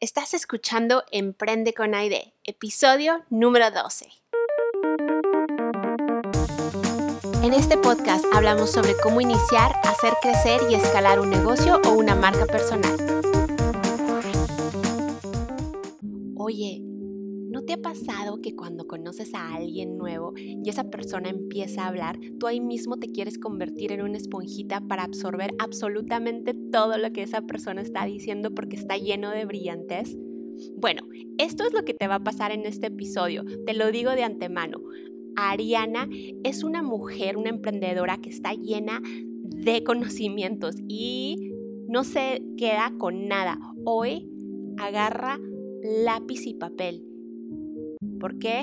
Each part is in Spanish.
Estás escuchando Emprende con Aide, episodio número 12. En este podcast hablamos sobre cómo iniciar, hacer crecer y escalar un negocio o una marca personal. Oye, ¿no te ha pasado que cuando conoces a alguien nuevo y esa persona empieza a hablar, tú ahí mismo te quieres convertir en una esponjita para absorber absolutamente todo lo que esa persona está diciendo porque está lleno de brillantez? Bueno, esto es lo que te va a pasar en este episodio, te lo digo de antemano. Ariana es una mujer, una emprendedora que está llena de conocimientos y no se queda con nada. Hoy agarra lápiz y papel porque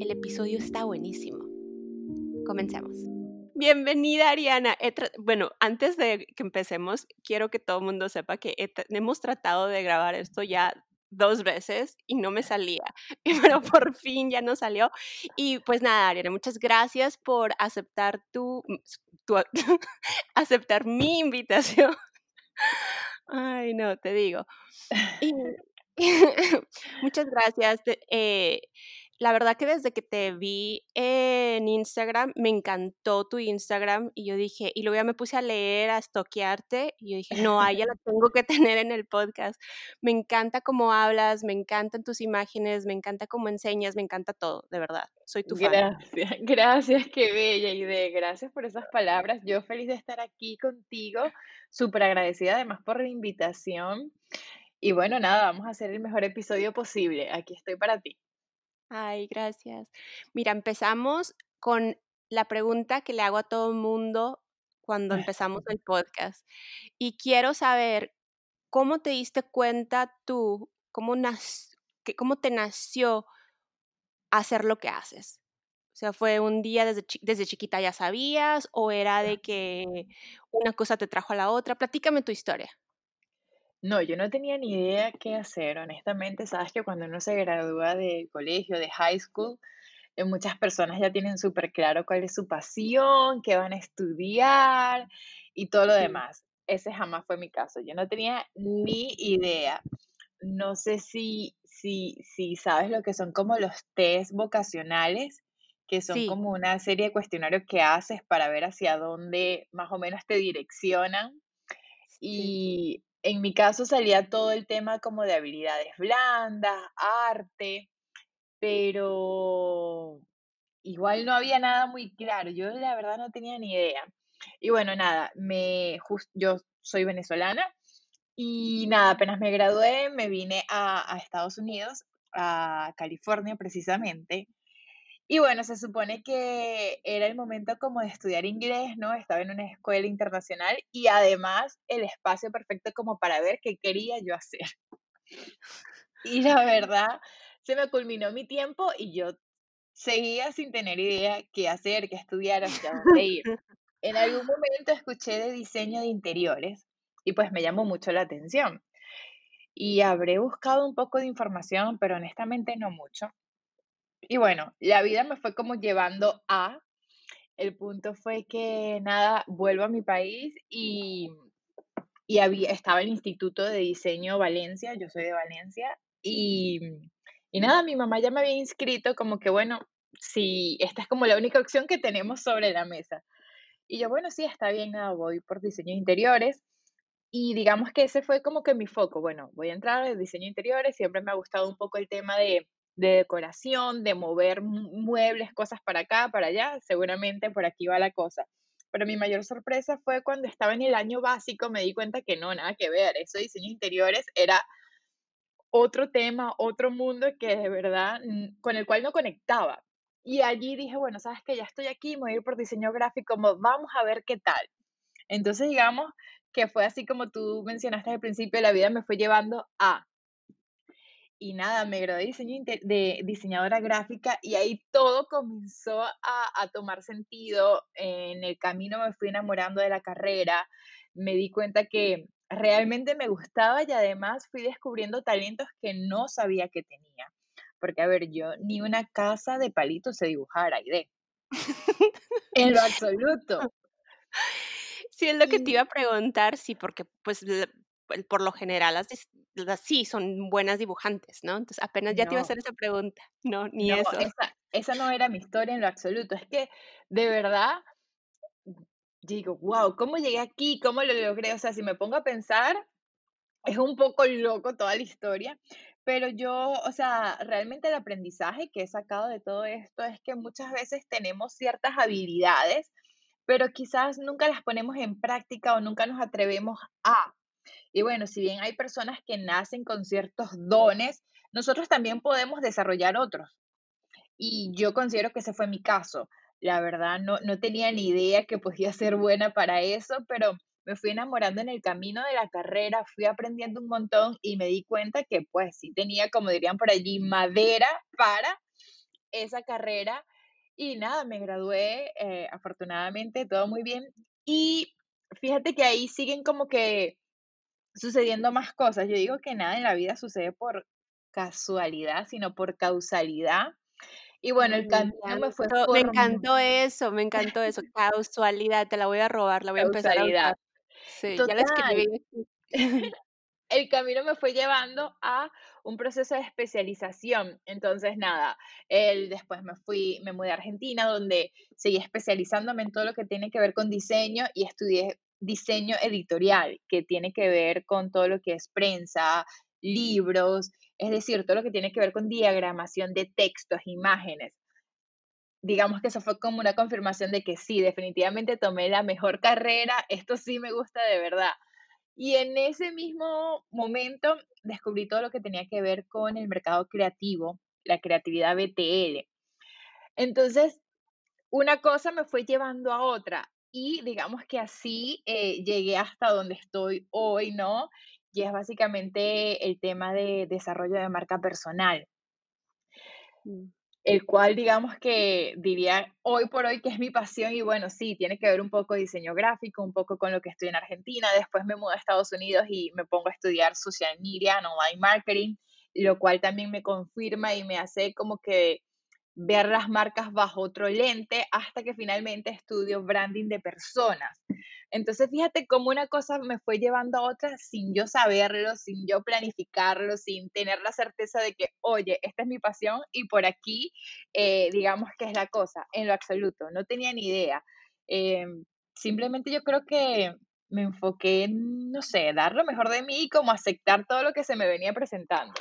el episodio está buenísimo. Comencemos. Bienvenida, Ariana. Bueno, antes de que empecemos, quiero que todo el mundo sepa que hemos tratado de grabar esto ya dos veces y no me salía, pero por fin ya no salió. Y pues nada, Ariana, muchas gracias por aceptar tu, tu aceptar mi invitación. Ay, no, te digo. Y Muchas gracias. Eh, la verdad que desde que te vi en Instagram, me encantó tu Instagram y yo dije, y luego ya me puse a leer, a estoquearte y yo dije, no, a ella la tengo que tener en el podcast. Me encanta cómo hablas, me encantan tus imágenes, me encanta cómo enseñas, me encanta todo, de verdad. Soy tu fan. Gracias, gracias, qué bella idea. Gracias por esas palabras. Yo feliz de estar aquí contigo, súper agradecida además por la invitación. Y bueno, nada, vamos a hacer el mejor episodio posible. Aquí estoy para ti. Ay, gracias. Mira, empezamos con la pregunta que le hago a todo el mundo cuando empezamos el podcast. Y quiero saber cómo te diste cuenta tú, cómo, cómo te nació hacer lo que haces. O sea, ¿fue un día desde, desde chiquita ya sabías o era de que una cosa te trajo a la otra? Platícame tu historia. No, yo no tenía ni idea qué hacer, honestamente. Sabes que cuando uno se gradúa del colegio, de high school, eh, muchas personas ya tienen súper claro cuál es su pasión, qué van a estudiar y todo lo demás. Ese jamás fue mi caso. Yo no tenía ni idea. No sé si, si, si sabes lo que son como los test vocacionales, que son como una serie de cuestionarios que haces para ver hacia dónde más o menos te direccionan. Y en mi caso salía todo el tema como de habilidades blandas, arte, pero igual no había nada muy claro. Yo la verdad no tenía ni idea. Y bueno, nada, me yo soy venezolana y nada, apenas me gradué, me vine a Estados Unidos, a California precisamente, y bueno, se supone que era el momento como de estudiar inglés, ¿no? Estaba en una escuela internacional y además el espacio perfecto como para ver qué quería yo hacer. Y la verdad, se me culminó mi tiempo y yo seguía sin tener idea qué hacer, qué estudiar, hasta dónde ir. En algún momento escuché de diseño de interiores y pues me llamó mucho la atención. Y habré buscado un poco de información, pero honestamente no mucho. Y bueno, la vida me fue como llevando a, el punto fue que nada, vuelvo a mi país y, y había, estaba el Instituto de Diseño Valencia, yo soy de Valencia, y, y nada, mi mamá ya me había inscrito como que bueno, si esta es como la única opción que tenemos sobre la mesa. Y yo, bueno, sí, está bien, nada, voy por diseño de interiores. Y digamos que ese fue como que mi foco. Bueno, voy a entrar en diseño interiores, siempre me ha gustado un poco el tema de de decoración, de mover muebles, cosas para acá, para allá, seguramente por aquí va la cosa. Pero mi mayor sorpresa fue cuando estaba en el año básico, me di cuenta que no, nada que ver, eso de diseño interiores era otro tema, otro mundo que de verdad, con el cual no conectaba. Y allí dije, bueno, sabes que ya estoy aquí, me voy a ir por diseño gráfico, vamos a ver qué tal. Entonces, digamos que fue así como tú mencionaste al principio, la vida me fue llevando a y nada, me gradué de, diseño de diseñadora gráfica y ahí todo comenzó a, a, tomar sentido. En el camino me fui enamorando de la carrera, me di cuenta que realmente me gustaba y además fui descubriendo talentos que no sabía que tenía. Porque, a ver, yo ni una casa de palitos sé dibujar, de en lo absoluto. Sí, es lo que te iba a preguntar, sí, porque pues por lo general las sí son buenas dibujantes, ¿no? Entonces apenas ya te iba a hacer esa pregunta. No, ni eso. Esa, esa no era mi historia en lo absoluto. Es que de verdad digo, wow, ¿cómo llegué aquí? ¿Cómo lo logré? O sea, si me pongo a pensar, es un poco loco toda la historia, pero yo, o sea, realmente el aprendizaje que he sacado de todo esto es que muchas veces tenemos ciertas habilidades, pero quizás nunca las ponemos en práctica o nunca nos atrevemos a. Y bueno, si bien hay personas que nacen con ciertos dones, nosotros también podemos desarrollar otros. Y yo considero que ese fue mi caso. La verdad, no, no tenía ni idea que podía ser buena para eso, pero me fui enamorando en el camino de la carrera, fui aprendiendo un montón y me di cuenta que pues sí tenía, como dirían por allí, madera para esa carrera. Y nada, me gradué, eh, afortunadamente, todo muy bien. Y fíjate que ahí siguen como que sucediendo más cosas. Yo digo que nada en la vida sucede por casualidad, sino por causalidad. Y bueno, el camino me fue Me encantó eso, me encantó eso. Causalidad, te la voy a robar, la voy a empezar a. Sí, ya la escribí. el camino me fue llevando a un proceso de especialización. Entonces, nada, él después me fui, me mudé a Argentina, donde seguí especializándome en todo lo que tiene que ver con diseño y estudié diseño editorial, que tiene que ver con todo lo que es prensa, libros, es decir, todo lo que tiene que ver con diagramación de textos, imágenes. Digamos que eso fue como una confirmación de que sí, definitivamente tomé la mejor carrera, esto sí me gusta de verdad. Y en ese mismo momento descubrí todo lo que tenía que ver con el mercado creativo, la creatividad BTL. Entonces, una cosa me fue llevando a otra y digamos que así eh, llegué hasta donde estoy hoy, ¿no? y es básicamente el tema de desarrollo de marca personal. Mm. El cual, digamos que diría hoy por hoy que es mi pasión y bueno, sí, tiene que ver un poco diseño gráfico, un poco con lo que estoy en Argentina. Después me mudo a Estados Unidos y me pongo a estudiar social media, online marketing, lo cual también me confirma y me hace como que ver las marcas bajo otro lente hasta que finalmente estudio branding de personas. Entonces, fíjate cómo una cosa me fue llevando a otra sin yo saberlo, sin yo planificarlo, sin tener la certeza de que, oye, esta es mi pasión y por aquí, eh, digamos que es la cosa, en lo absoluto, no tenía ni idea. Em, simplemente yo creo que me enfoqué en, no sé, dar lo mejor de mí y como aceptar todo lo que se me venía presentando.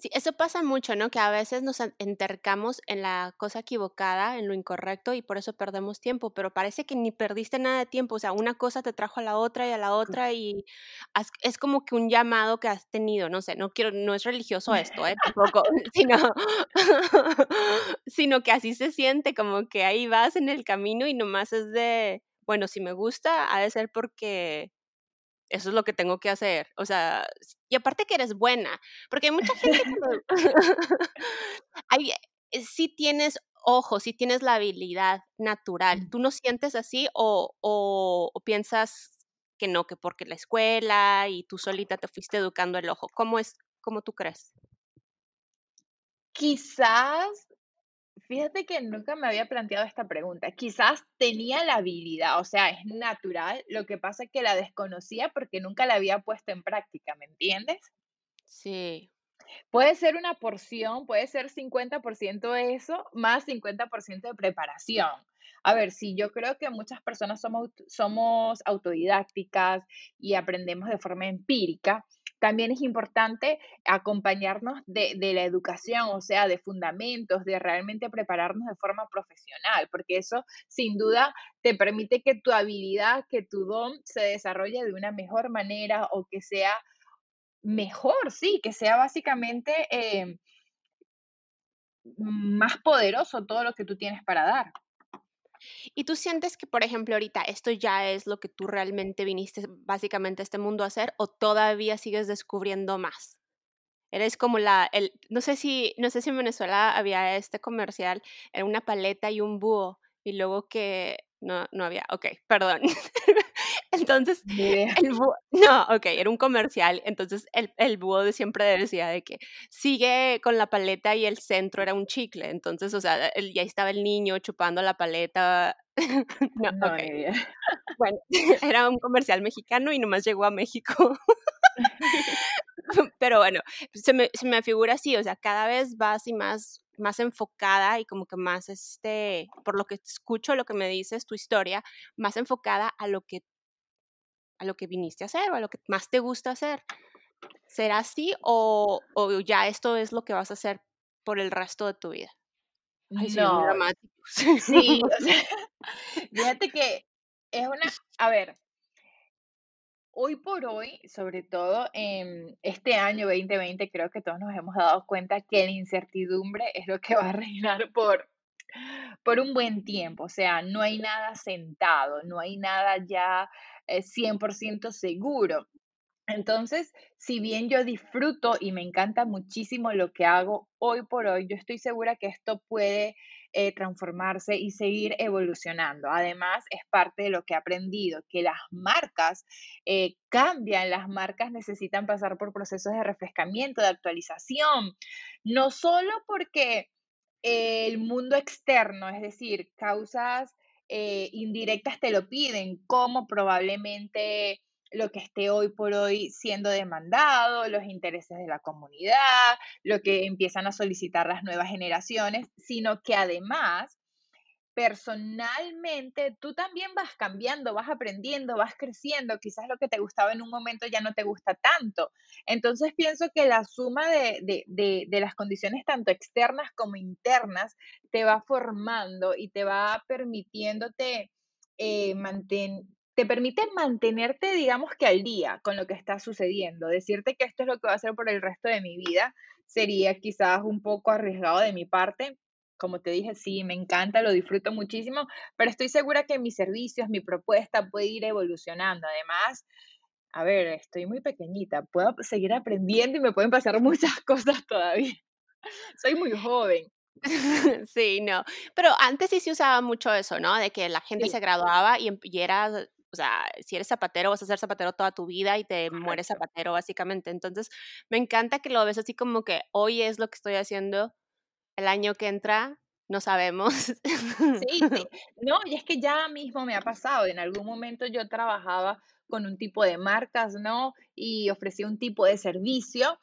Sí, eso pasa mucho, ¿no? Que a veces nos entercamos en la cosa equivocada, en lo incorrecto y por eso perdemos tiempo, pero parece que ni perdiste nada de tiempo, o sea, una cosa te trajo a la otra y a la otra y es como que un llamado que has tenido, no sé, no quiero, no es religioso esto, ¿eh? Tampoco, sino, sino que así se siente, como que ahí vas en el camino y nomás es de, bueno, si me gusta, ha de ser porque eso es lo que tengo que hacer. O sea, y aparte que eres buena, porque hay mucha gente que... hay, eh, sí tienes ojo, sí tienes la habilidad natural. ¿Tú no sientes así o, o, piensas que no, que porque la escuela y tú solita te fuiste educando el ojo? ¿Cómo es, cómo tú crees? Quizás Fíjate que nunca me había planteado esta pregunta. Quizás tenía la habilidad, o sea, es natural, lo que pasa es que la desconocía porque nunca la había puesto en práctica, ¿me entiendes? Sí. Puede ser una porción, puede ser 50% eso, más 50% de preparación. A ver, sí, yo creo que muchas personas somos, somos autodidácticas y aprendemos de forma empírica, también es importante acompañarnos de, la educación, o sea, de fundamentos, de realmente prepararnos de forma profesional, porque eso sin duda te permite que tu habilidad, que tu don se desarrolle de una mejor manera o que sea mejor, sí, que sea básicamente eh, más poderoso todo lo que tú tienes para dar. ¿Y tú sientes que, por ejemplo, ahorita esto ya es lo que tú realmente viniste básicamente a este mundo a hacer o todavía sigues descubriendo más? Eres como la, el, no sé si, no sé si en Venezuela había este comercial, era una paleta y un búho y luego que no, no había, ok, perdón. Entonces, el búho, no, ok, era un comercial. Entonces, el, el búho siempre decía de que sigue con la paleta y el centro era un chicle. Entonces, o sea, ya estaba el niño chupando la paleta. no, ok. Bueno, era un comercial mexicano y nomás llegó a México. Pero bueno, se me, se me figura así, o sea, cada vez vas y más más enfocada y como que más, este, por lo que escucho, lo que me dices, tu historia, más enfocada a lo que, a lo que viniste a hacer o a lo que más te gusta hacer. ¿Será así o, o ya esto es lo que vas a hacer por el resto de tu vida? Ay, no. Sí, o sea, fíjate que es una, a ver, hoy por hoy, sobre todo en este año 2020, creo que todos nos hemos dado cuenta que la incertidumbre es lo que va a reinar por, por un buen tiempo. O sea, no hay nada sentado, no hay nada ya 100% eh, seguro. Entonces, si bien yo disfruto y me encanta muchísimo lo que hago hoy por hoy, yo estoy segura que esto puede eh, transformarse y seguir evolucionando. Además, es parte de lo que he aprendido, que las marcas eh, cambian, las marcas necesitan pasar por procesos de refrescamiento, de actualización, no solo porque el mundo externo, es decir, causas eh, indirectas te lo piden, como probablemente lo que esté hoy por hoy siendo demandado, los intereses de la comunidad, lo que empiezan a solicitar las nuevas generaciones, sino que además personalmente tú también vas cambiando, vas aprendiendo, vas creciendo, quizás lo que te gustaba en un momento ya no te gusta tanto. Entonces pienso que la suma de, las condiciones tanto externas como internas te va formando y te va permitiéndote eh, te permite mantenerte, digamos que al día con lo que está sucediendo. Decirte que esto es lo que voy a hacer por el resto de mi vida sería quizás un poco arriesgado de mi parte. Como te dije, sí, me encanta, lo disfruto muchísimo, pero estoy segura que mis servicios, mi propuesta puede ir evolucionando. Además, a ver, estoy muy pequeñita, puedo seguir aprendiendo y me pueden pasar muchas cosas todavía. Soy muy joven. Sí, no. Pero antes sí se usaba mucho eso, ¿no? De que la gente se graduaba y, y, era o sea, si eres zapatero, vas a ser zapatero toda tu vida y te mueres zapatero, básicamente. Entonces, me encanta que lo ves así como que hoy es lo que estoy haciendo, el año que entra, no sabemos. Sí, sí. No, y es que ya mismo me ha pasado. En algún momento yo trabajaba con un tipo de marcas, ¿no? Y ofrecía un tipo de servicio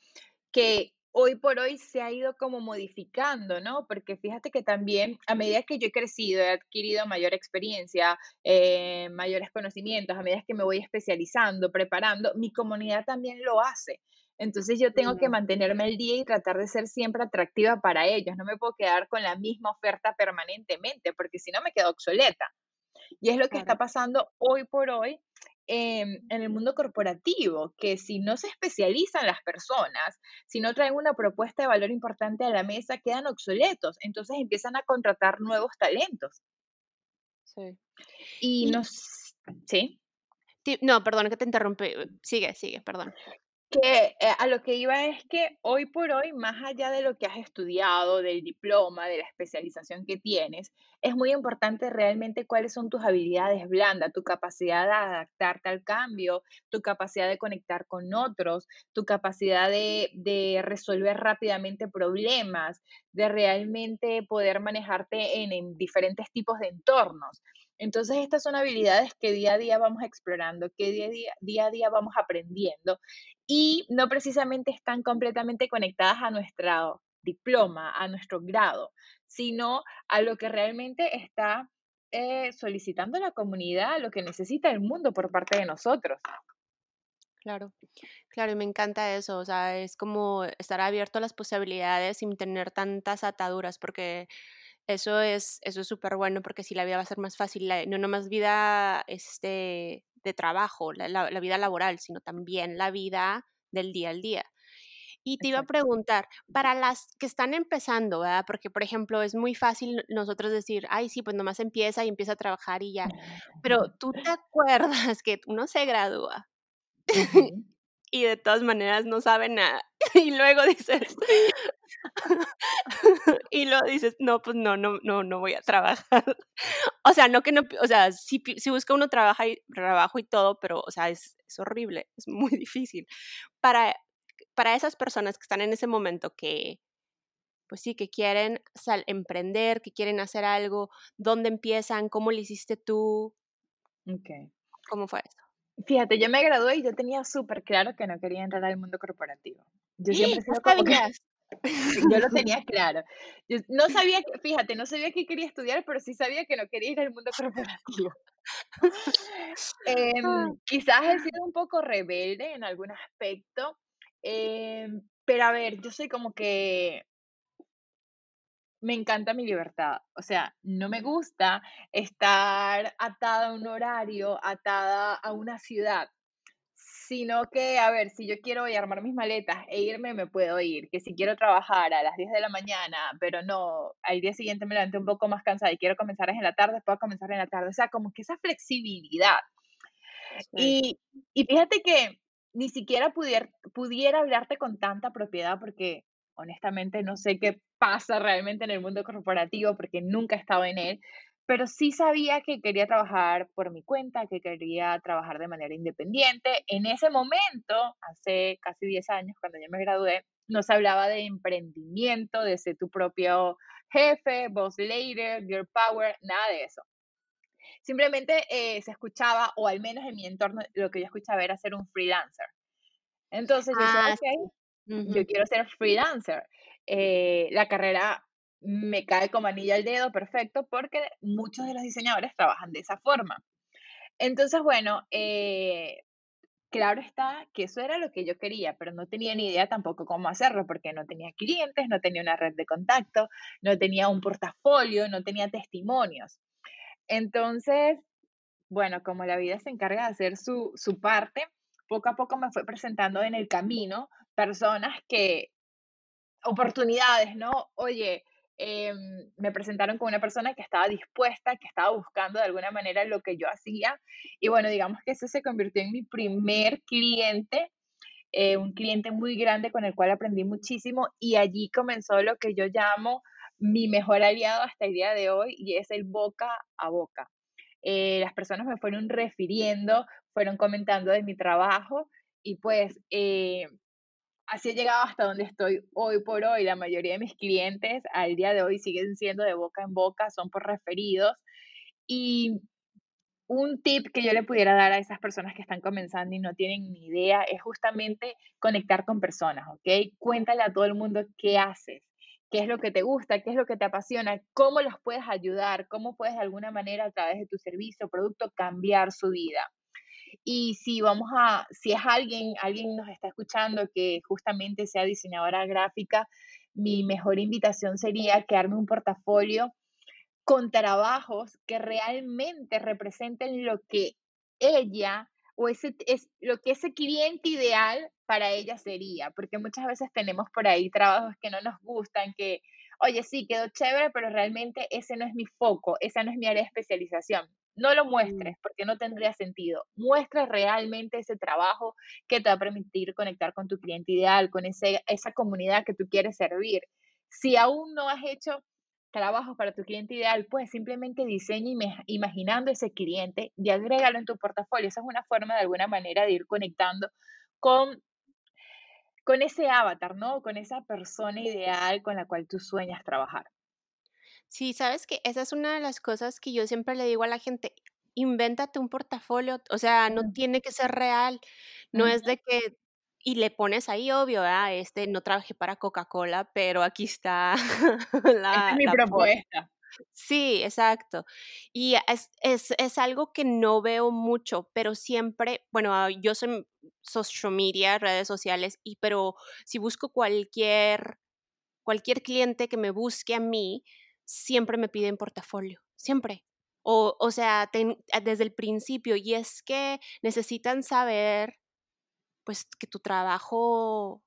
que hoy por hoy se ha ido como modificando, ¿no? Porque fíjate que también a medida que yo he crecido, he adquirido mayor experiencia, eh, mayores conocimientos, a medida que me voy especializando, preparando, mi comunidad también lo hace. Entonces yo tengo que mantenerme al día y tratar de ser siempre atractiva para ellos. No me puedo quedar con la misma oferta permanentemente, porque si no me quedo obsoleta. Y es lo que está pasando hoy por hoy en el mundo corporativo, que si no se especializan las personas, si no traen una propuesta de valor importante a la mesa, quedan obsoletos. Entonces empiezan a contratar nuevos talentos. Sí. Y, nos... ¿Sí? No, perdón que te interrumpí. Sigue, sigue, perdón que eh, a lo que iba es que hoy por hoy, más allá de lo que has estudiado, del diploma, de la especialización que tienes, es muy importante realmente cuáles son tus habilidades blandas, tu capacidad de adaptarte al cambio, tu capacidad de conectar con otros, tu capacidad de, de resolver rápidamente problemas, de realmente poder manejarte en, en diferentes tipos de entornos. Entonces, estas son habilidades que día a día vamos explorando, que día día, día, a día vamos aprendiendo y no precisamente están completamente conectadas a nuestro diploma, a nuestro grado, sino a lo que realmente está eh, solicitando la comunidad, lo que necesita el mundo por parte de nosotros. Claro, claro, y me encanta eso, o sea, es como estar abierto a las posibilidades sin tener tantas ataduras, porque eso es eso es súper bueno, porque si la vida va a ser más fácil, no nomás vida este, de trabajo, la, la, vida laboral, sino también la vida del día al día. Y te iba a preguntar, para las que están empezando, ¿verdad? Porque, por ejemplo, es muy fácil nosotros decir, ay, sí, pues nomás empieza y empieza a trabajar y ya. Pero tú te acuerdas que uno se gradúa y de todas maneras no sabe nada. Y luego dices, y luego dices, no, pues no, no, no, no voy a trabajar. O sea, no que no, o sea, si, si busca uno trabaja y, trabajo y todo, pero, o sea, es, es horrible, es muy difícil. Para, para esas personas que están en ese momento que, pues sí, que quieren emprender, que quieren hacer algo, ¿dónde empiezan? ¿Cómo lo hiciste tú? Okay. ¿Cómo fue eso? Fíjate, yo me gradué y yo tenía súper claro que no quería entrar al mundo corporativo. Yo siempre he ¿No sido como que? Yo lo tenía claro. Yo no sabía que fíjate, no sabía qué quería estudiar, pero sí sabía que no quería ir al mundo corporativo. Ah, Em, quizás he sido un poco rebelde en algún aspecto, em, pero a ver, yo soy como que me encanta mi libertad. O sea, no me gusta estar atada a un horario, atada a una ciudad, sino que, a ver, si yo quiero armar mis maletas e irme, me puedo ir. Que si quiero trabajar a las 10 de la mañana, pero no, al día siguiente me levanté un poco más cansada y quiero comenzar en la tarde, puedo comenzar en la tarde. O sea, como que esa flexibilidad. sí. Y, y fíjate que ni siquiera pudiera, pudiera hablarte con tanta propiedad porque honestamente no sé qué pasa realmente en el mundo corporativo porque nunca he estado en él, pero sí sabía que quería trabajar por mi cuenta, que quería trabajar de manera independiente. En ese momento, hace casi 10 años, cuando yo me gradué, no se hablaba de emprendimiento, de ser tu propio jefe, boss leader, girl power, nada de eso. Simplemente eh, se escuchaba, o al menos en mi entorno, lo que yo escuchaba era ser un freelancer. Entonces yo decía, Ah, ok, sí. yo quiero ser freelancer. Eh, la carrera me cae como anillo al dedo, perfecto, porque muchos de los diseñadores trabajan de esa forma. Entonces, bueno, eh, claro está que eso era lo que yo quería, pero no tenía ni idea tampoco cómo hacerlo, porque no tenía clientes, no tenía una red de contacto, no tenía un portafolio, no tenía testimonios. Entonces, bueno, como la vida se encarga de hacer su, su parte, poco a poco me fue presentando en el camino personas que, oportunidades, ¿no? Oye, em, me presentaron con una persona que estaba dispuesta, que estaba buscando de alguna manera lo que yo hacía. Y bueno, digamos que ese se convirtió en mi primer cliente, eh, un cliente muy grande con el cual aprendí muchísimo y allí comenzó lo que yo llamo mi mejor aliado hasta el día de hoy y es el boca a boca eh, las personas me fueron refiriendo, fueron comentando de mi trabajo y pues eh, así he llegado hasta donde estoy hoy por hoy. La mayoría de mis clientes al día de hoy siguen siendo de boca en boca, son por referidos. Y un tip que yo le pudiera dar a esas personas que están comenzando y no tienen ni idea es justamente conectar con personas, ¿ok? Cuéntale a todo el mundo qué haces, qué es lo que te gusta, qué es lo que te apasiona, cómo los puedes ayudar, cómo puedes de alguna manera a través de tu servicio o producto cambiar su vida. Y si vamos a, si es alguien, alguien nos está escuchando que justamente sea diseñadora gráfica, mi mejor invitación sería crearme un portafolio con trabajos que realmente representen lo que ella o ese es lo que ese cliente ideal para ella sería, porque muchas veces tenemos por ahí trabajos que no nos gustan, que, oye, sí, quedó chévere, pero realmente ese no es mi foco, esa no es mi área de especialización. No lo Mm. muestres porque no tendría sentido. Muestra realmente ese trabajo que te va a permitir conectar con tu cliente ideal, con ese, esa comunidad que tú quieres servir. Si aún no has hecho trabajos para tu cliente ideal, pues simplemente diseña imaginando ese cliente y agrégalo en tu portafolio. Esa es una forma de alguna manera de ir conectando con, con ese avatar, ¿no? Con esa persona ideal con la cual tú sueñas trabajar. Sí, sabes que esa es una de las cosas que yo siempre le digo a la gente, invéntate un portafolio, o sea, no tiene que ser real, no es de que y le pones ahí obvio, ah, este, no trabajé para Coca-Cola, pero aquí está Esta es la mi la propuesta. Sí, exacto. Y es es es algo que no veo mucho, pero siempre, bueno, ah, yo soy social media, redes sociales, y pero si busco cualquier Cualquier cliente que me busque a mí, siempre me piden portafolio, siempre. O o sea, ten desde el principio, y es que necesitan saber, pues, que tu trabajo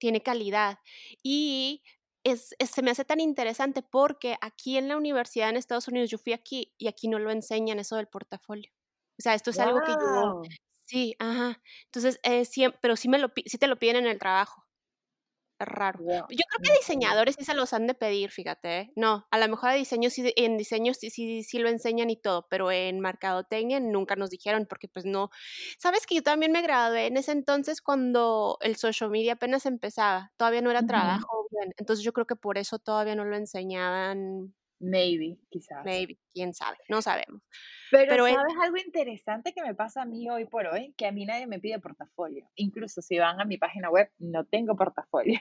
tiene calidad. Y es es se me hace tan interesante porque aquí en la universidad en Estados Unidos, yo fui aquí, y aquí no lo enseñan eso del portafolio. O sea, esto es algo que yo sí, ajá. Entonces, eh, pero sí me lo sí te lo piden en el trabajo. Raro. Yo creo que diseñadores sí se los han de pedir, fíjate, ¿eh? No, a lo mejor a diseño sí en diseño sí sí sí lo enseñan y todo, pero en mercadotecnia nunca nos dijeron porque, pues, no. ¿Sabes que yo también me gradué en ese entonces cuando el social media apenas empezaba? Todavía no era trabajo bien, entonces yo creo que por eso todavía no lo enseñaban, Maybe, quizás. Maybe, quién sabe, no sabemos. Pero, ¿sabes algo interesante que me pasa a mí hoy por hoy? Que a mí nadie me pide portafolio. Incluso si van a mi página web, no tengo portafolio.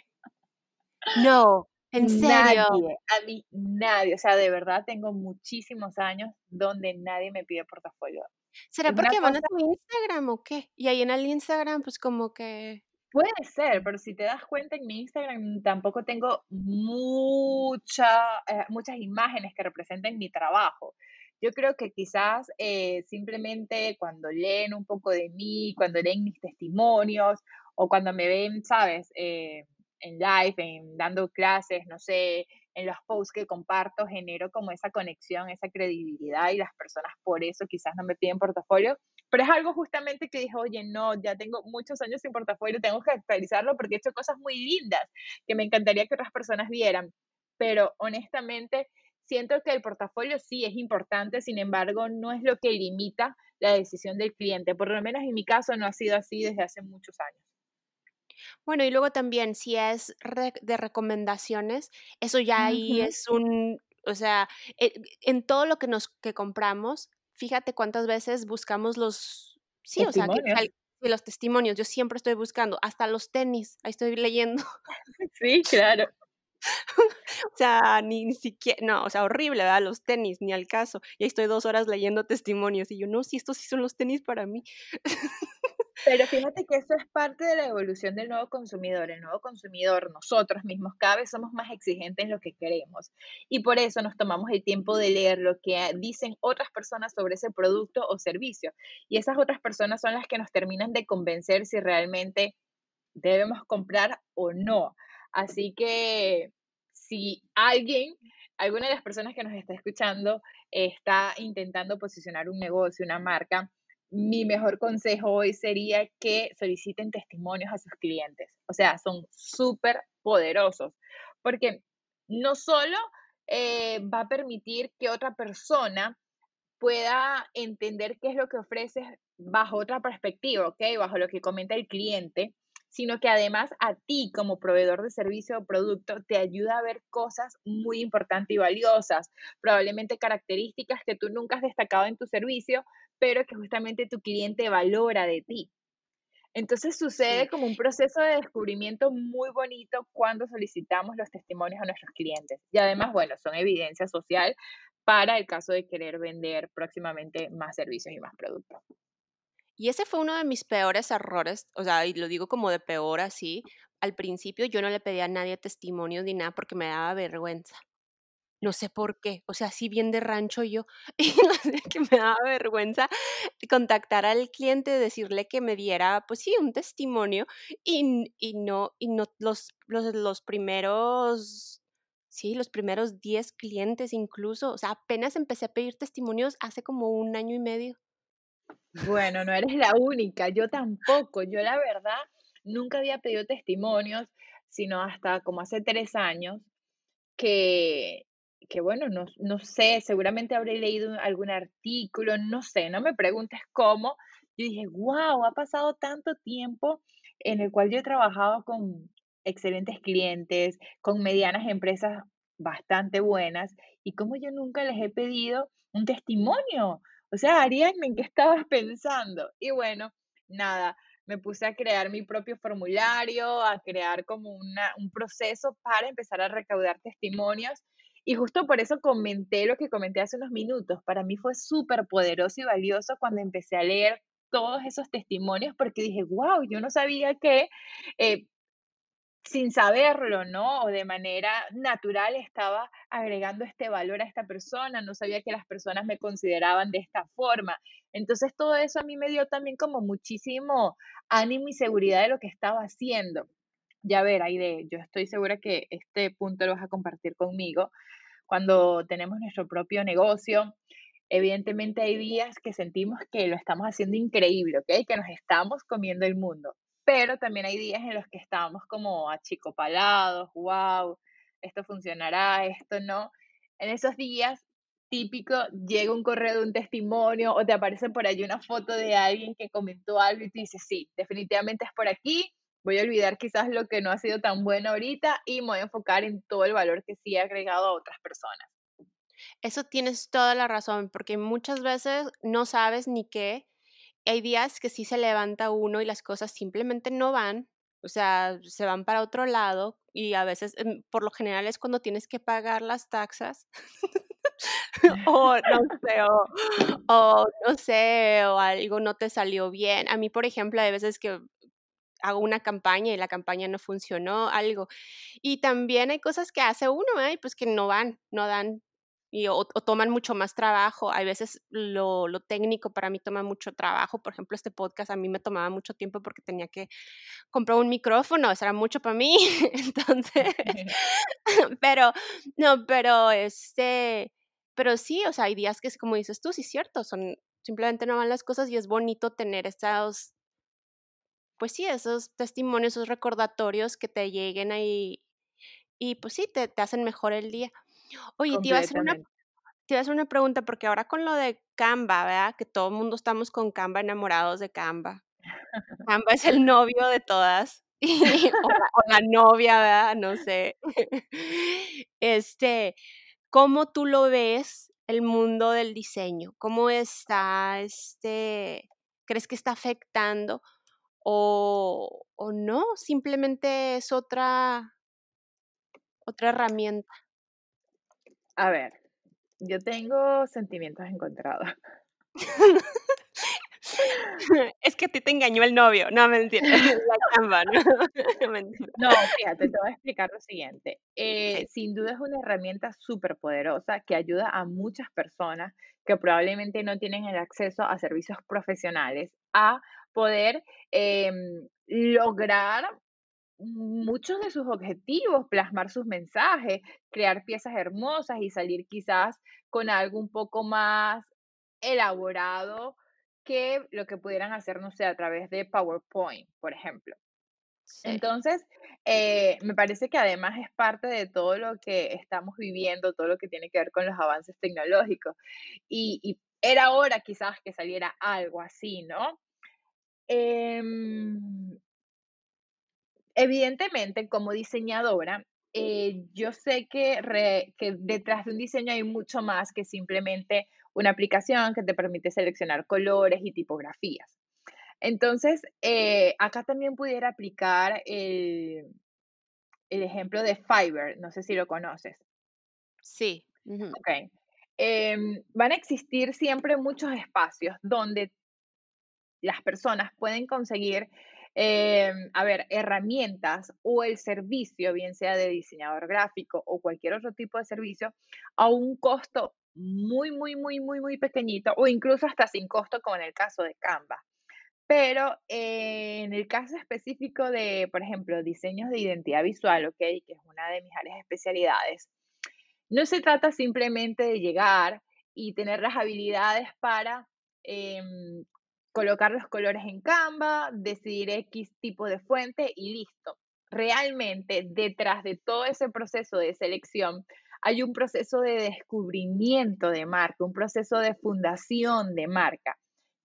No, en serio. Nadie, a mí nadie. O sea, de verdad tengo muchísimos años donde nadie me pide portafolio. ¿Será porque van a tu Instagram o qué? Y ahí en el Instagram, pues como que Puede ser, pero si te das cuenta en mi Instagram tampoco tengo mucha, eh, muchas imágenes que representen mi trabajo. Yo creo que quizás eh, simplemente cuando leen un poco de mí, cuando leen mis testimonios o cuando me ven, sabes, eh, en live, en dando clases, no sé, en los posts que comparto, genero como esa conexión, esa credibilidad y las personas por eso quizás no me piden portafolio, pero es algo justamente que dije, oye, no, ya tengo muchos años sin portafolio, tengo que actualizarlo porque he hecho cosas muy lindas que me encantaría que otras personas vieran. Pero honestamente, siento que el portafolio sí es importante, sin embargo, no es lo que limita la decisión del cliente. Por lo menos en mi caso no ha sido así desde hace muchos años. Bueno, y luego también, si es de recomendaciones, eso ya ahí es un, o sea, e, en todo lo que nos que compramos, fíjate cuántas veces buscamos los, sí, o sea, los testimonios, yo siempre estoy buscando, hasta los tenis, ahí estoy leyendo. Sí, claro. o sea, ni, siquiera, no, o sea, horrible, ¿verdad? Los tenis, ni al caso. Y ahí estoy dos horas leyendo testimonios y yo, no, si estos sí son los tenis para mí. Pero fíjate que eso es parte de la evolución del nuevo consumidor. El nuevo consumidor, nosotros mismos, cada vez somos más exigentes en lo que queremos. Y por eso nos tomamos el tiempo de leer lo que dicen otras personas sobre ese producto o servicio. Y esas otras personas son las que nos terminan de convencer si realmente debemos comprar o no. Así que si alguien, alguna de las personas que nos está escuchando, está intentando posicionar un negocio, una marca, mi mejor consejo hoy sería que soliciten testimonios a sus clientes. O sea, son súper poderosos porque no solo eh, va a permitir que otra persona pueda entender qué es lo que ofreces bajo otra perspectiva, ¿ok? Bajo lo que comenta el cliente, sino que además a ti como proveedor de servicio o producto te ayuda a ver cosas muy importantes y valiosas, probablemente características que tú nunca has destacado en tu servicio, pero que justamente tu cliente valora de ti. Entonces sucede como un proceso de descubrimiento muy bonito cuando solicitamos los testimonios a nuestros clientes. Y además, bueno, son evidencia social para el caso de querer vender próximamente más servicios y más productos. Y ese fue uno de mis peores errores, o sea, y lo digo como de peor así. Al principio yo no le pedía a nadie testimonios ni nada porque me daba vergüenza. No sé por qué, o sea, así bien de rancho yo, y no sé, que me daba vergüenza contactar al cliente, decirle que me diera, pues sí, un testimonio, y, y no, y no, los, los, los primeros, sí, los primeros 10 clientes incluso, o sea, apenas empecé a pedir testimonios hace como un año y medio. Bueno, no eres la única, yo tampoco. Yo la verdad nunca había pedido testimonios, sino hasta como hace tres años, que, que bueno, no, no sé, seguramente habré leído algún artículo, no sé, no me preguntes cómo. Yo dije, wow, ha pasado tanto tiempo en el cual yo he trabajado con excelentes clientes, con medianas empresas bastante buenas, y como yo nunca les he pedido un testimonio. O sea, Ariadne, ¿en qué estabas pensando? Y bueno, nada, me puse a crear mi propio formulario, a crear como una, un proceso para empezar a recaudar testimonios. Y justo por eso comenté lo que comenté hace unos minutos. Para mí fue súper poderoso y valioso cuando empecé a leer todos esos testimonios porque dije, wow, yo no sabía que eh, sin saberlo, ¿no? O de manera natural estaba agregando este valor a esta persona, no sabía que las personas me consideraban de esta forma. Entonces todo eso a mí me dio también como muchísimo ánimo y seguridad de lo que estaba haciendo. Ya ver, Aide, yo estoy segura que este punto lo vas a compartir conmigo. Cuando tenemos nuestro propio negocio, evidentemente hay días que sentimos que lo estamos haciendo increíble, ¿ok? Que nos estamos comiendo el mundo pero también hay días en los que estábamos como achicopalados, wow, esto funcionará, esto no. En esos días, típico, llega un correo de un testimonio o te aparece por allí una foto de alguien que comentó algo y tú dices, sí, definitivamente es por aquí, voy a olvidar quizás lo que no ha sido tan bueno ahorita y me voy a enfocar en todo el valor que sí ha agregado a otras personas. Eso tienes toda la razón, porque muchas veces no sabes ni qué. Hay días que sí se levanta uno y las cosas simplemente no van, o sea, se van para otro lado y a veces, em, por lo general es cuando tienes que pagar las taxas. o no sé, o, no sé, o algo no te salió bien. A mí, por ejemplo, hay veces que hago una campaña y la campaña no funcionó, algo. Y también hay cosas que hace uno, ¿eh? pues que no van, no dan, y, o, toman mucho más trabajo. Hay veces lo, lo, técnico para mí toma mucho trabajo. Por ejemplo, este podcast a mí me tomaba mucho tiempo porque tenía que comprar un micrófono, eso era mucho para mí. Entonces, pero, no, pero este, pero sí, o sea, hay días que, como dices tú, sí es cierto, son, simplemente no van las cosas y es bonito tener estos pues sí, esos testimonios, esos recordatorios que te lleguen ahí y pues sí, te, te hacen mejor el día. Oye, te iba, a hacer una, te iba a hacer una pregunta porque ahora con lo de Canva, ¿verdad? Que todo el mundo estamos con Canva enamorados de Canva. Canva es el novio de todas. o, la, o, la, novia, ¿verdad? No sé. Este, ¿cómo tú lo ves el mundo del diseño? ¿Cómo está, este, crees que está afectando? o, o no, simplemente es otra, otra herramienta. A ver, yo tengo sentimientos encontrados. es que a ti te engañó el novio. No, mentira. La chamba, ¿no? no, fíjate, te voy a explicar lo siguiente. Eh, sin duda es una herramienta súper poderosa que ayuda a muchas personas que probablemente no tienen el acceso a servicios profesionales a poder em, lograr muchos de sus objetivos, plasmar sus mensajes, crear piezas hermosas y salir quizás con algo un poco más elaborado que lo que pudieran hacer, no sé, a través de PowerPoint, por ejemplo. Entonces, eh, me parece que además es parte de todo lo que estamos viviendo, todo lo que tiene que ver con los avances tecnológicos. Y, y era hora quizás que saliera algo así, ¿no? Em, evidentemente, como diseñadora, eh, yo sé que, que detrás de un diseño hay mucho más que simplemente una aplicación que te permite seleccionar colores y tipografías. Entonces, eh, acá también pudiera aplicar el, el, ejemplo de Fiverr, no sé si lo conoces. Sí. Ok. Em, van a existir siempre muchos espacios donde las personas pueden conseguir, eh, a ver, herramientas o el servicio, bien sea de diseñador gráfico o cualquier otro tipo de servicio, a un costo muy, muy, muy, muy, muy pequeñito o incluso hasta sin costo, como en el caso de Canva. Pero eh, en el caso específico de, por ejemplo, diseños de identidad visual, ¿ok? Que es una de mis áreas de especialidades, no se trata simplemente de llegar y tener las habilidades para em, colocar los colores en Canva, decidir X tipo de fuente y listo. Realmente detrás de todo ese proceso de selección hay un proceso de descubrimiento de marca, un proceso de fundación de marca,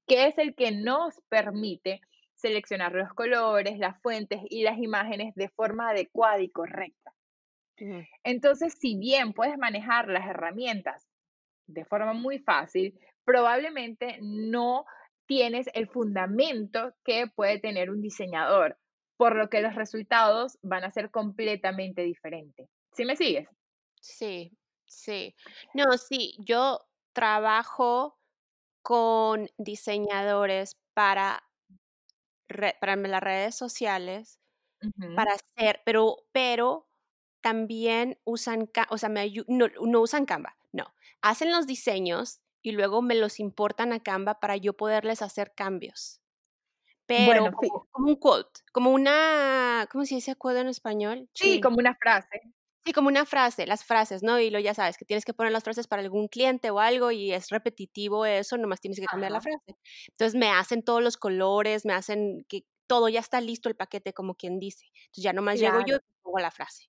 que es el que nos permite seleccionar los colores, las fuentes y las imágenes de forma adecuada y correcta. Entonces, si bien puedes manejar las herramientas de forma muy fácil, probablemente no tienes el fundamento que puede tener un diseñador, por lo que los resultados van a ser completamente diferentes. ¿Sí me sigues? Sí, sí. No, sí, yo trabajo con diseñadores para, para las redes sociales, para hacer, pero, pero también usan, o sea, me no, no usan Canva, no, hacen los diseños y luego me los importan a Canva para yo poderles hacer cambios. Pero como, un quote, como una, ¿cómo se dice quote en español? Sí, como una frase. Sí, como una frase, las frases, ¿no? Y lo ya sabes, que tienes que poner las frases para algún cliente o algo y es repetitivo eso, nomás tienes que cambiar la frase. Entonces me hacen todos los colores, me hacen que todo ya está listo el paquete, como quien dice. Entonces ya nomás llego yo y pongo la frase.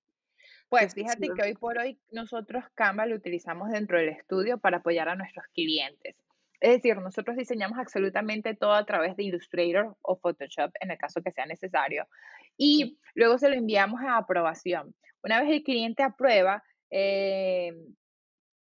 Pues fíjate que hoy por hoy nosotros Canva lo utilizamos dentro del estudio para apoyar a nuestros clientes. Es decir, nosotros diseñamos absolutamente todo a través de Illustrator o Photoshop en el caso que sea necesario. Y luego se lo enviamos a aprobación. Una vez el cliente aprueba, eh,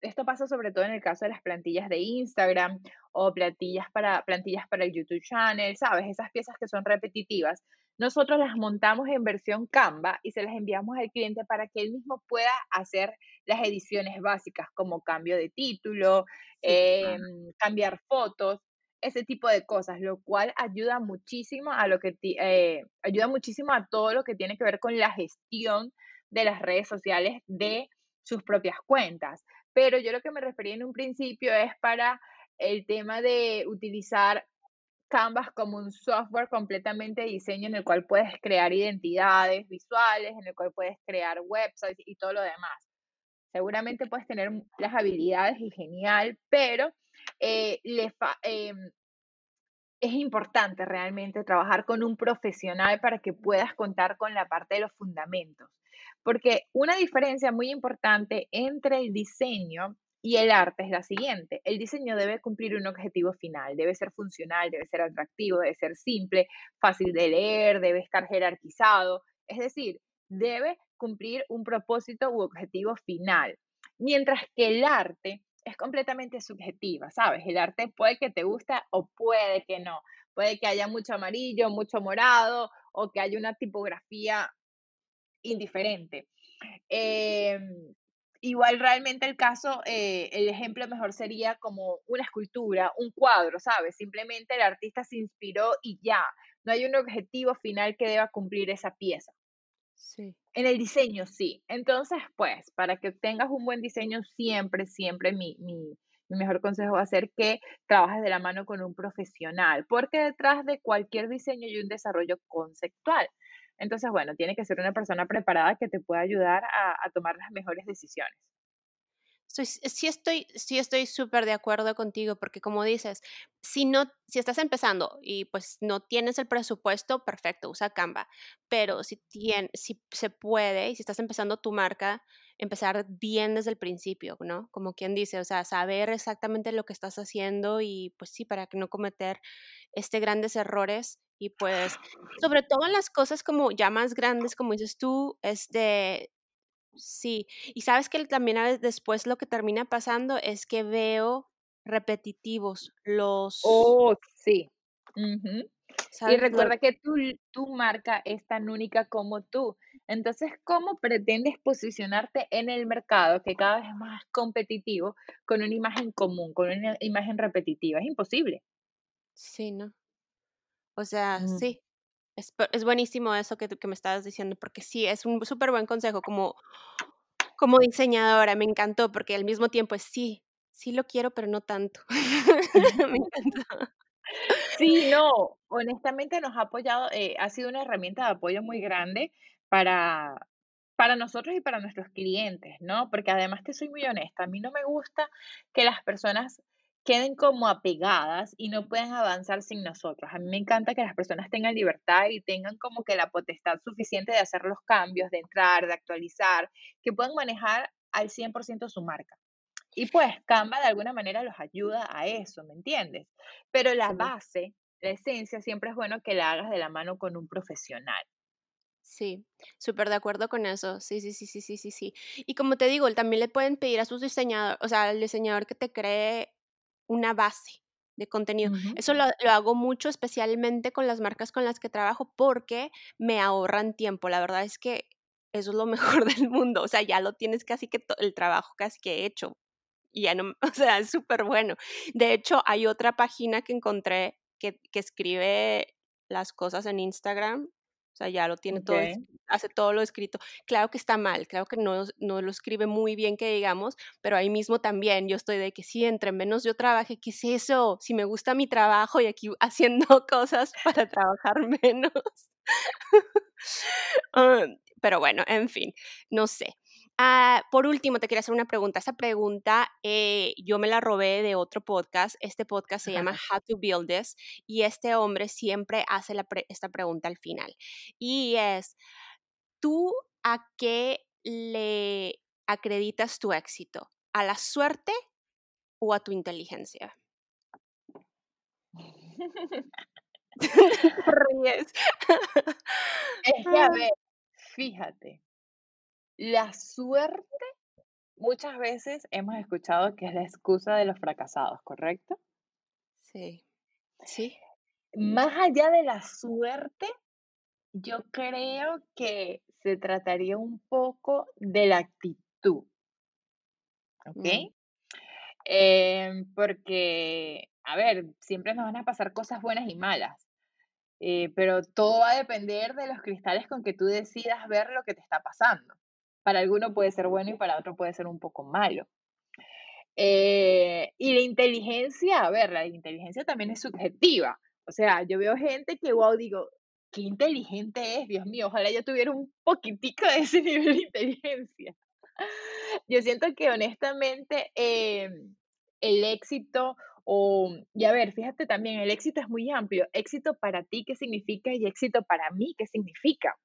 esto pasa sobre todo en el caso de las plantillas de Instagram o plantillas para, plantillas para el YouTube channel, ¿sabes? Esas piezas que son repetitivas. Nosotros las montamos en versión Canva y se las enviamos al cliente para que él mismo pueda hacer las ediciones básicas como cambio de título, em, cambiar fotos, ese tipo de cosas, lo cual ayuda muchísimo a lo que eh, ayuda muchísimo a todo lo que tiene que ver con la gestión de las redes sociales de sus propias cuentas. Pero yo lo que me refería en un principio es para el tema de utilizar Canvas como un software completamente de diseño en el cual puedes crear identidades visuales, en el cual puedes crear websites y todo lo demás. Seguramente puedes tener las habilidades y genial, pero eh, em, es importante realmente trabajar con un profesional para que puedas contar con la parte de los fundamentos. Porque una diferencia muy importante entre el diseño y el arte es la siguiente. El diseño debe cumplir un objetivo final, debe ser funcional, debe ser atractivo, debe ser simple, fácil de leer, debe estar jerarquizado, es decir, debe cumplir un propósito u objetivo final. Mientras que el arte es completamente subjetiva, ¿sabes? El arte puede que te guste o puede que no. Puede que haya mucho amarillo, mucho morado o que haya una tipografía indiferente. Em, igual realmente el caso, eh, el ejemplo mejor sería como una escultura, un cuadro, ¿sabes? Simplemente el artista se inspiró y ya. No hay un objetivo final que deba cumplir esa pieza. Sí. En el diseño, sí. Entonces, pues, para que tengas un buen diseño, siempre, siempre mi, mi, mi mejor consejo va a ser que trabajes de la mano con un profesional, porque detrás de cualquier diseño hay un desarrollo conceptual. Entonces, bueno, tiene que ser una persona preparada que te pueda ayudar a, tomar las mejores decisiones. sí estoy, sí estoy súper de acuerdo contigo, porque como dices, si no, si estás empezando y pues no tienes el presupuesto, perfecto, usa Canva. Pero si tiene, si se puede y si estás empezando tu marca, empezar bien desde el principio, ¿no? Como quien dice, o sea, saber exactamente lo que estás haciendo y pues sí, para que no cometer este grandes errores y pues, sobre todo en las cosas como ya más grandes, como dices tú, este, sí. Y sabes que también a veces después lo que termina pasando es que veo repetitivos los... Oh, sí. Y recuerda que tu, tu marca es tan única como tú. Entonces, ¿cómo pretendes posicionarte en el mercado que cada vez es más competitivo con una imagen común, con una imagen repetitiva? Es imposible. Sí, ¿no? O sea, sí, es, es, buenísimo eso que, que me estabas diciendo, porque sí, es un súper buen consejo como, como diseñadora, me encantó, porque al mismo tiempo es sí, sí lo quiero, pero no tanto. me encantó. Sí, no, honestamente nos ha apoyado, eh, ha sido una herramienta de apoyo muy grande para, para nosotros y para nuestros clientes, ¿no? Porque además te soy muy honesta, a mí no me gusta que las personas queden como apegadas y no puedan avanzar sin nosotros. A mí me encanta que las personas tengan libertad y tengan como que la potestad suficiente de hacer los cambios, de entrar, de actualizar, que puedan manejar al 100% su marca. Y pues Canva de alguna manera los ayuda a eso, ¿me entiendes? Pero la base, la esencia, siempre es bueno que la hagas de la mano con un profesional. Sí, súper de acuerdo con eso. Sí, sí, sí, sí, sí, sí, sí. Y como te digo, también le pueden pedir a sus diseñadores, o sea, al diseñador que te cree una base de contenido. Eso lo, hago mucho, especialmente con las marcas con las que trabajo, porque me ahorran tiempo. La verdad es que eso es lo mejor del mundo. O sea, ya lo tienes casi que el trabajo casi que hecho. Y ya no, o sea, es súper bueno. De hecho, hay otra página que encontré que, que escribe las cosas en Instagram sea, ya lo tiene todo, hace todo lo escrito. Claro que está mal, claro que no, no lo escribe muy bien, que digamos, pero ahí mismo también yo estoy de que sí, entre menos yo trabaje, ¿qué es eso? Si me gusta mi trabajo y aquí haciendo cosas para trabajar menos. Ah, pero bueno, en fin, no sé. Ah, por último, te quería hacer una pregunta. Esa pregunta eh, yo me la robé de otro podcast. Este podcast se llama How to Build This y este hombre siempre hace esta pregunta al final. Y es, ¿tú a qué le acreditas tu éxito? ¿A la suerte o a tu inteligencia? ríes. Es que, a ver, fíjate, la suerte muchas veces hemos escuchado que es la excusa de los fracasados, ¿correcto? Sí. Sí. Más allá de la suerte, yo creo que se trataría un poco de la actitud, ¿ok? Mm. Em, porque, a ver, siempre nos van a pasar cosas buenas y malas, eh, pero todo va a depender de los cristales con que tú decidas ver lo que te está pasando. Para alguno puede ser bueno y para otro puede ser un poco malo. Eh, y la inteligencia, a ver, la inteligencia también es subjetiva. O sea, yo veo gente que, wow, digo, qué inteligente es, Dios mío, ojalá yo tuviera un poquitico de ese nivel de inteligencia. Yo siento que honestamente em, el éxito o, y a ver, fíjate también, el éxito es muy amplio. Éxito para ti, ¿qué significa? Y éxito para mí, ¿qué significa?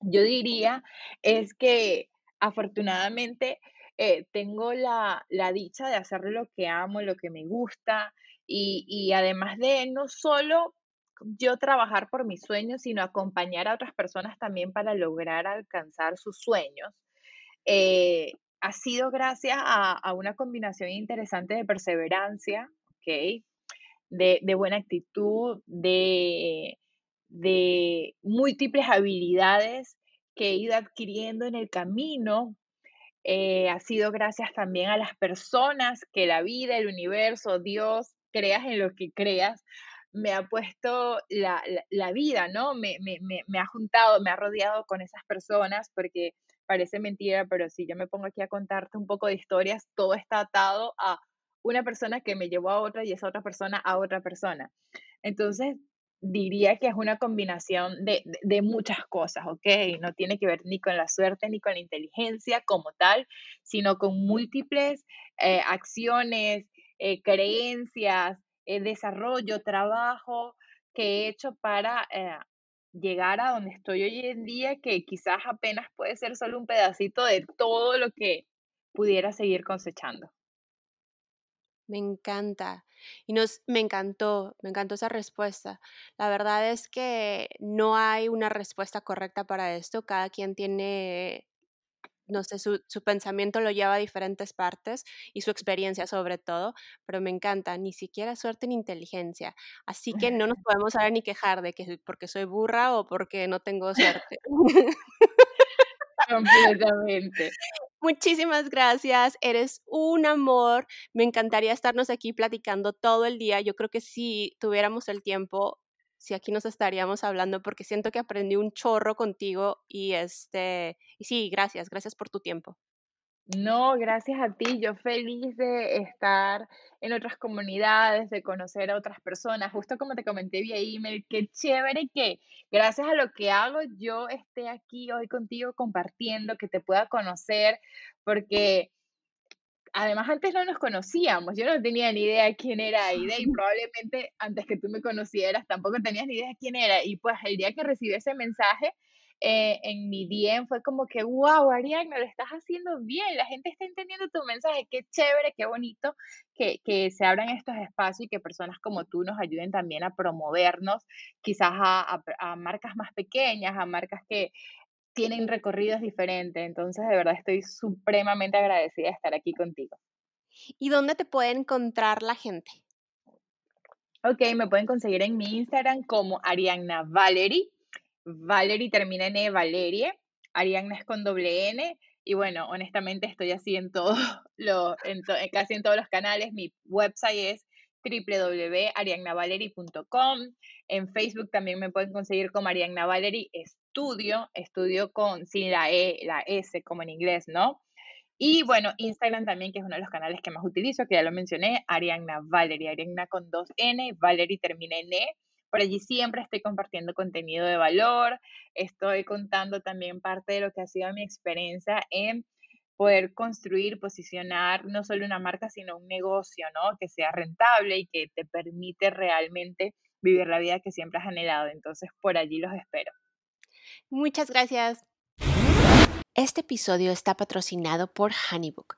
Yo diría es que afortunadamente eh, tengo la, la dicha de hacer lo que amo, lo que me gusta y, y además de no solo yo trabajar por mis sueños, sino acompañar a otras personas también para lograr alcanzar sus sueños. eh, ha sido gracias a, a una combinación interesante de perseverancia. De, de buena actitud, de, de múltiples habilidades que he ido adquiriendo en el camino. Eh, ha sido gracias también a las personas que la vida, el universo, Dios, creas en lo que creas, me ha puesto la, la- vida, ¿no? Me, me, me ha juntado, me ha rodeado con esas personas, porque parece mentira, pero si yo me pongo aquí a contarte un poco de historias, todo está atado a una persona que me llevó a otra y esa otra persona a otra persona. Entonces, diría que es una combinación de, de, muchas cosas, ¿ok? No tiene que ver ni con la suerte ni con la inteligencia como tal, sino con múltiples eh, acciones, eh, creencias, eh, desarrollo, trabajo que he hecho para llegar a donde estoy hoy en día, que quizás apenas puede ser solo un pedacito de todo lo que pudiera seguir cosechando. Me encanta. Y nos, me encantó, me encantó esa respuesta. La verdad es que no hay una respuesta correcta para esto. Cada quien tiene, no sé, su, su pensamiento lo lleva a diferentes partes y su experiencia sobre todo, pero me encanta, ni siquiera suerte ni inteligencia. Así que no nos podemos ahora ni quejar de que porque soy burra o porque no tengo suerte. Completamente. Muchísimas gracias, eres un amor. Me encantaría estarnos aquí platicando todo el día. Yo creo que si tuviéramos el tiempo, si aquí nos estaríamos hablando, porque siento que aprendí un chorro contigo y este, y sí, gracias, gracias por tu tiempo. No, gracias a ti. Yo feliz de estar en otras comunidades, de conocer a otras personas. Justo como te comenté vía email, qué chévere que gracias a lo que hago yo esté aquí hoy contigo compartiendo, que te pueda conocer, porque además antes no nos conocíamos. Yo no tenía ni idea quién era Aide y probablemente antes que tú me conocieras tampoco tenías ni idea quién era. Y pues el día que recibí ese mensaje, eh, en mi DM fue como que, wow, Ariadna, lo estás haciendo bien, la gente está entendiendo tu mensaje, qué chévere, qué bonito que, que se abran estos espacios y que personas como tú nos ayuden también a promovernos, quizás a, a- a marcas más pequeñas, a marcas que tienen recorridos diferentes. Entonces, de verdad, estoy supremamente agradecida de estar aquí contigo. ¿Y dónde te puede encontrar la gente? Ok, me pueden conseguir en mi Instagram como Arianna Valerie. Valerie termina en E, Valerie. Arianna es con doble N. Y bueno, honestamente estoy así en lo, en to- casi en todos los canales. Mi website es www.ariannavalerie.com. En Facebook también me pueden conseguir como Arianna Valerie Estudio, estudio con sin la E, la S como en inglés, ¿no? Y bueno, Instagram también, que es uno de los canales que más utilizo, que ya lo mencioné, Arianna Valerie, Arianna con dos N, Valerie termina en E. Por allí siempre estoy compartiendo contenido de valor, estoy contando también parte de lo que ha sido mi experiencia en poder construir, posicionar no solo una marca, sino un negocio, ¿no? Que sea rentable y que te permite realmente vivir la vida que siempre has anhelado. Entonces, por allí los espero. Muchas gracias. Este episodio está patrocinado por Honeybook.